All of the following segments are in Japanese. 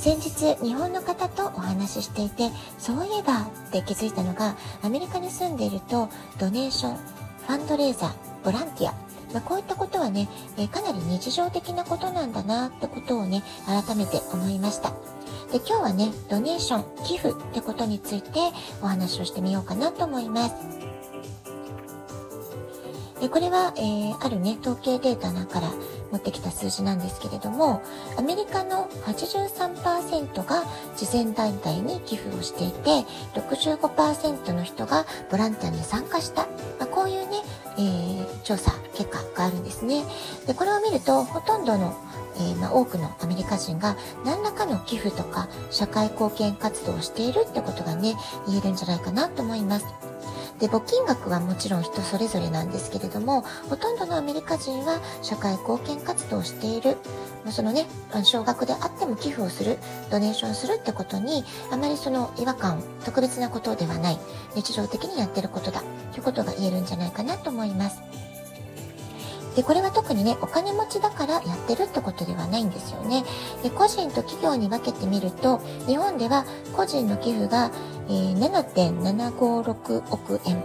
先日日本の方とお話ししていてそういえばって気づいたのがアメリカに住んでいるとドネーションファンドレーザーボランティアまあ、こういったことはね、え、かなり日常的なことなんだなってことをね、改めて思いました。で、今日はね、ドネーション、寄付ってことについてお話をしてみようかなと思います。でこれは、えー、あるね、統計データなから持ってきた数字なんですけれども、アメリカの83%が慈善団体に寄付をしていて、65%の人がボランティアに参加した。まあ、こういうね、えー、調査結果があるんですね。で、これを見ると、ほとんどのえー、まあ、多くのアメリカ人が何らかの寄付とか社会貢献活動をしているってことがね、言えるんじゃないかなと思います。で募金額はもちろん人それぞれなんですけれどもほとんどのアメリカ人は社会貢献活動をしているそのね少額であっても寄付をするドネーションするってことにあまりその違和感特別なことではない日常的にやってることだということが言えるんじゃないかなと思います。で、これは特にね、お金持ちだからやってるってことではないんですよね。で、個人と企業に分けてみると、日本では個人の寄付が、え、7.756億円、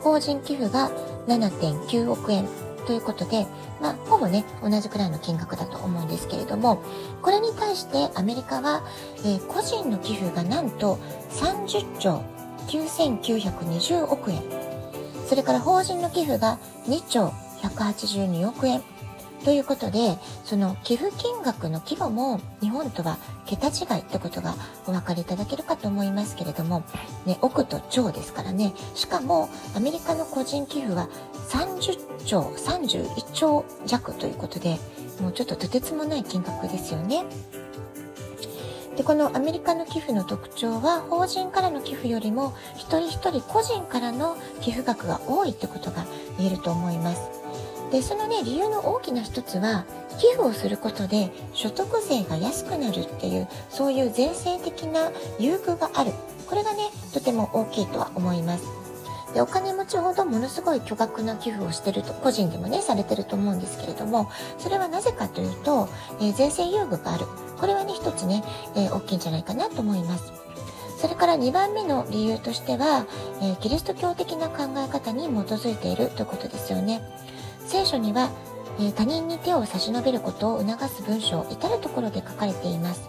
法人寄付が7.9億円ということで、まあ、ほぼね、同じくらいの金額だと思うんですけれども、これに対してアメリカは、えー、個人の寄付がなんと30兆9920億円、それから法人の寄付が2兆182億円。ということで、その寄付金額の規模も日本とは桁違いってことがお分かりいただけるかと思いますけれども、ね、億と兆ですからね。しかもアメリカの個人寄付は30兆、31兆弱ということで、もうちょっととてつもない金額ですよね。でこのアメリカの寄付の特徴は法人からの寄付よりも一人一人個人からの寄付額が多いってことが言えると思います。でそのね理由の大きな一つは寄付をすることで所得税が安くなるっていうそういう税制的な優遇がある。これがねとても大きいとは思います。でお金持ちほどものすごい巨額な寄付をしてると個人でもねされてると思うんですけれどもそれはなぜかというと、えー、税制優遇がある。これはね一つね、えー、大きいんじゃないかなと思います。それから2番目の理由としては、えー、キリスト教的な考え方に基づいているということですよね。聖書には、え、他人に手を差し伸べることを促す文章至る所で書かれています。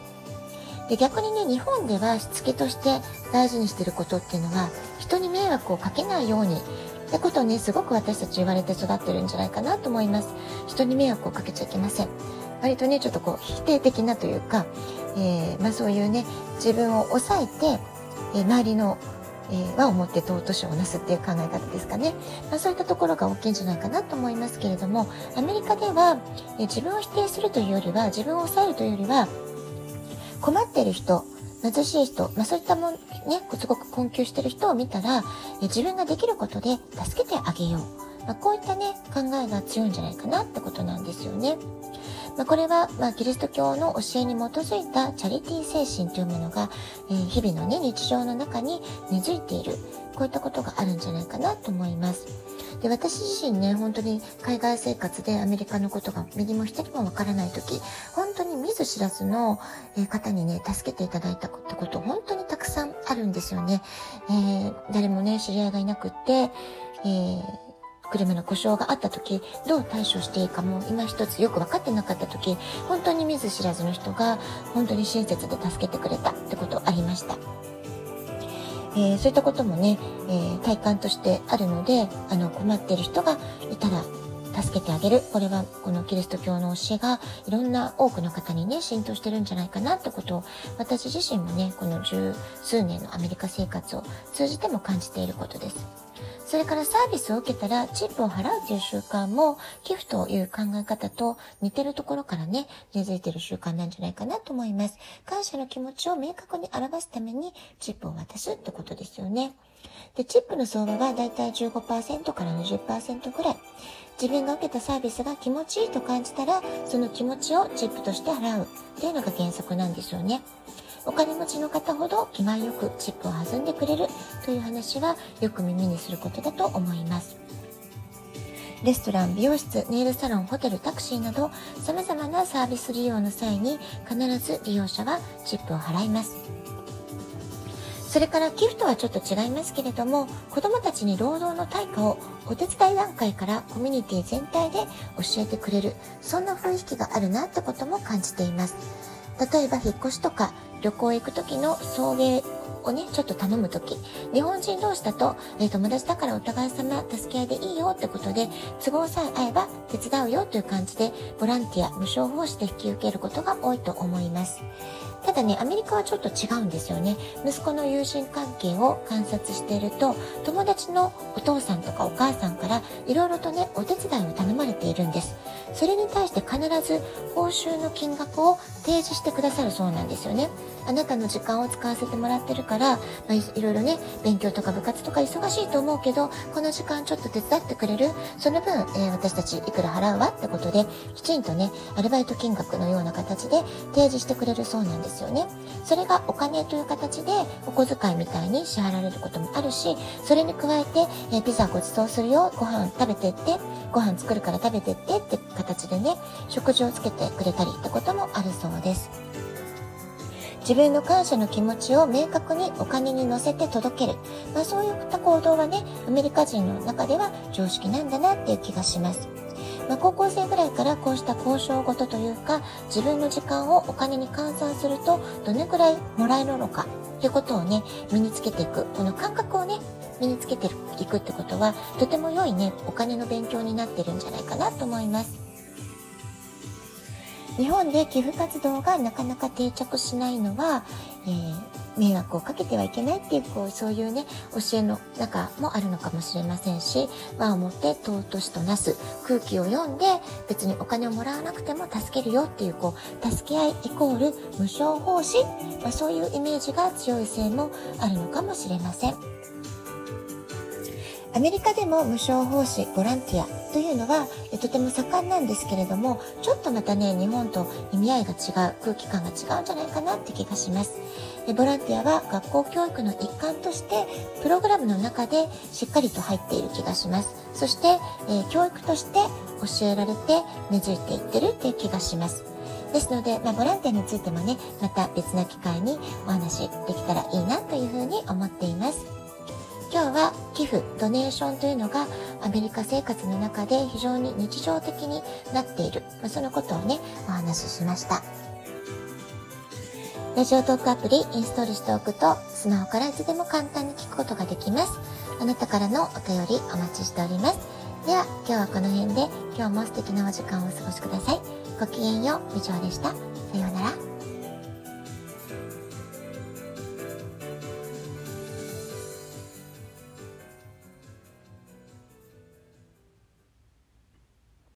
で逆にね日本ではしつけとして大事にしてることっていうのは人に迷惑をかけないように。ってことをねすごく私たち言われて育ってるんじゃないかなと思います。人に迷惑をかけちゃいけません。割とねちょっとこう否定的なというか、えー、まあ、そういうね自分を抑えて、えー、周りのえー、は思って尊しをなすっていう考え方ですかね、まあ、そういったところが大きいんじゃないかなと思いますけれどもアメリカでは、えー、自分を否定するというよりは自分を抑えるというよりは困っている人貧しい人、まあ、そういったもんねすごく困窮してる人を見たら、えー、自分ができることで助けてあげよう、まあ、こういったね考えが強いんじゃないかなってことなんですよね。まあ、これは、まあ、キリスト教の教えに基づいたチャリティー精神というものが、えー、日々のね、日常の中に根付いている。こういったことがあるんじゃないかなと思います。で、私自身ね、本当に海外生活でアメリカのことが右も左もわからない時、本当に見ず知らずの方にね、助けていただいたってこと、本当にたくさんあるんですよね。えー、誰もね、知り合いがいなくって、えー車の故障があった時どう対処していいかも今一つよく分かってなかった時本当に見ず知らずの人が本当に親切で助けてくれたってことありました。えー、そういったこともね、えー、体感としてあるのであの困っている人がいたら助けてあげるこれはこのキリスト教の教えがいろんな多くの方にね浸透してるんじゃないかなってことを私自身もねこの十数年のアメリカ生活を通じても感じていることです。それからサービスを受けたらチップを払うという習慣も寄付という考え方と似てるところからね、根付いてる習慣なんじゃないかなと思います。感謝の気持ちを明確に表すためにチップを渡すってことですよね。で、チップの相場はだいたい15%から20%ぐらい。自分が受けたサービスが気持ちいいと感じたら、その気持ちをチップとして払うっていうのが原則なんですよね。お金持ちの方ほど気前よくチップを弾んでくれるという話はよく耳にすることだと思います。レストラン、美容室、ネイルサロン、ホテル、タクシーなど様々なサービス利用の際に必ず利用者はチップを払います。それから寄付とはちょっと違いますけれども、子供たちに労働の対価をお手伝い段階からコミュニティ全体で教えてくれる、そんな雰囲気があるなってことも感じています。例えば引っ越しとか旅行行く時の送迎をね、ちょっと頼む時、日本人同士だと、えー、友達だからお互い様助け合いでいいよってことで、都合さえ合えば手伝うよという感じで、ボランティア、無償奉仕で引き受けることが多いと思います。ただね、アメリカはちょっと違うんですよね。息子の友人関係を観察していると、友達のお父さんとかお母さんからいろいろとね、お手伝いを頼まれているんです。それに対して必ず報酬の金額を提示してくださるそうなんですよね。あなたの時間を使わせてもらってるから、まあ、いろいろね、勉強とか部活とか忙しいと思うけど、この時間ちょっと手伝ってくれる？その分、えー、私たちいくら払うわ？ってことで、きちんとね、アルバイト金額のような形で提示してくれるそうなんですよね。それがお金という形でお小遣いみたいに支払われることもあるし、それに加えて、えー、ピザごちそうするよ、ご飯食べてって、ご飯作るから食べてってって形でね、食事をつけてくれたりってこともあるそうです。自分の感謝の気持ちを明確にお金に乗せて届ける。まあ、そういった行動はね、アメリカ人の中では常識なんだなっていう気がします。まあ、高校生ぐらいからこうした交渉事というか、自分の時間をお金に換算すると、どれくらいもらえるのかっていうことをね、身につけていく。この感覚をね、身につけていくってことは、とても良いね、お金の勉強になってるんじゃないかなと思います。日本で寄付活動がなかなか定着しないのは、えー、迷惑をかけてはいけないっていう、こう、そういうね、教えの中もあるのかもしれませんし、和をもって尊しとなす空気を読んで、別にお金をもらわなくても助けるよっていう、こう、助け合いイコール無償奉仕、まあ、そういうイメージが強いせいもあるのかもしれません。アメリカでも無償奉仕、ボランティアというのはとても盛んなんですけれども、ちょっとまたね、日本と意味合いが違う、空気感が違うんじゃないかなって気がします。でボランティアは学校教育の一環として、プログラムの中でしっかりと入っている気がします。そして、え、教育として教えられて根付いていってるっていう気がします。ですので、まあ、ボランティアについてもね、また別な機会にお話できたらいいなというふうに思っています。今日は寄付、ドネーションというのがアメリカ生活の中で非常に日常的になっている。まあ、そのことをね、お話ししました。ラジオトークアプリインストールしておくと、スマホからいつでも簡単に聞くことができます。あなたからのお便りお待ちしております。では、今日はこの辺で、今日も素敵なお時間をお過ごしください。ごきげんよう、以上でした。さようなら。